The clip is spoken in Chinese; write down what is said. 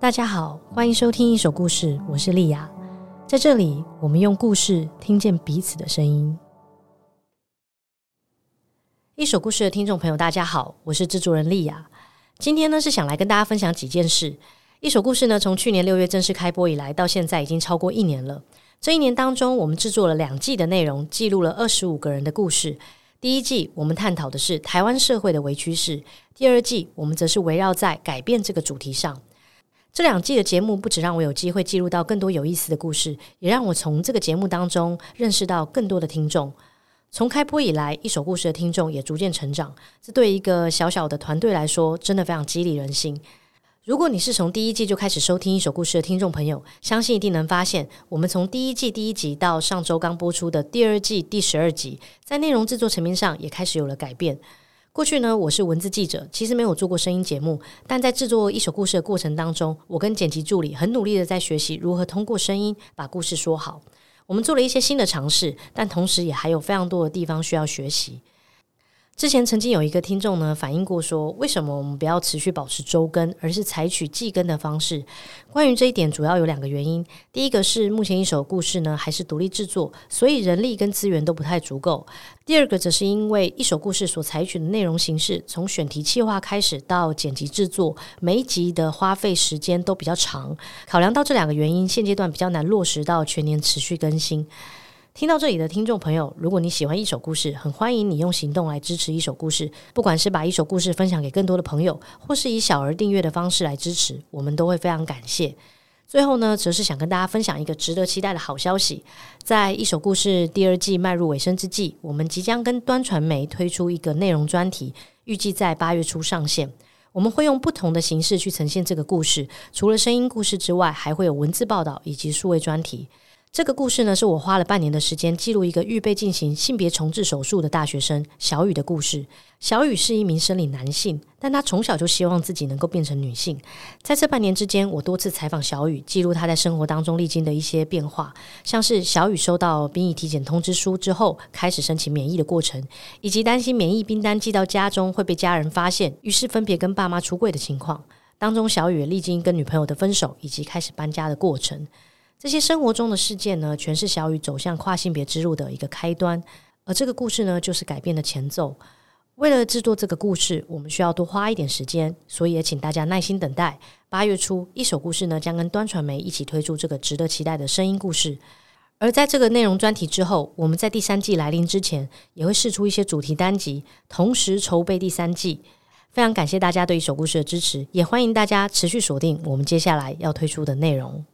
大家好，欢迎收听一手故事，我是莉雅。在这里，我们用故事听见彼此的声音。一手故事的听众朋友，大家好，我是制作人莉雅。今天呢，是想来跟大家分享几件事。一手故事呢，从去年六月正式开播以来，到现在已经超过一年了。这一年当中，我们制作了两季的内容，记录了二十五个人的故事。第一季，我们探讨的是台湾社会的微趋势；第二季，我们则是围绕在改变这个主题上。这两季的节目不只让我有机会记录到更多有意思的故事，也让我从这个节目当中认识到更多的听众。从开播以来，一手故事的听众也逐渐成长，这对一个小小的团队来说，真的非常激励人心。如果你是从第一季就开始收听一手故事的听众朋友，相信一定能发现，我们从第一季第一集到上周刚播出的第二季第十二集，在内容制作层面上也开始有了改变。过去呢，我是文字记者，其实没有做过声音节目。但在制作一首故事的过程当中，我跟剪辑助理很努力的在学习如何通过声音把故事说好。我们做了一些新的尝试，但同时也还有非常多的地方需要学习。之前曾经有一个听众呢反映过说，为什么我们不要持续保持周更，而是采取季更的方式？关于这一点，主要有两个原因。第一个是目前一手故事呢还是独立制作，所以人力跟资源都不太足够。第二个则是因为一手故事所采取的内容形式，从选题企划开始到剪辑制作，每一集的花费时间都比较长。考量到这两个原因，现阶段比较难落实到全年持续更新。听到这里的听众朋友，如果你喜欢一手故事，很欢迎你用行动来支持一手故事。不管是把一手故事分享给更多的朋友，或是以小额订阅的方式来支持，我们都会非常感谢。最后呢，则是想跟大家分享一个值得期待的好消息，在一手故事第二季迈入尾声之际，我们即将跟端传媒推出一个内容专题，预计在八月初上线。我们会用不同的形式去呈现这个故事，除了声音故事之外，还会有文字报道以及数位专题。这个故事呢，是我花了半年的时间记录一个预备进行性别重置手术的大学生小雨的故事。小雨是一名生理男性，但他从小就希望自己能够变成女性。在这半年之间，我多次采访小雨，记录他在生活当中历经的一些变化，像是小雨收到兵役体检通知书之后，开始申请免疫的过程，以及担心免疫兵单寄到家中会被家人发现，于是分别跟爸妈出柜的情况。当中，小雨历经跟女朋友的分手，以及开始搬家的过程。这些生活中的事件呢，全是小雨走向跨性别之路的一个开端，而这个故事呢，就是改变的前奏。为了制作这个故事，我们需要多花一点时间，所以也请大家耐心等待。八月初，一首故事呢，将跟端传媒一起推出这个值得期待的声音故事。而在这个内容专题之后，我们在第三季来临之前，也会试出一些主题单集，同时筹备第三季。非常感谢大家对一首故事的支持，也欢迎大家持续锁定我们接下来要推出的内容。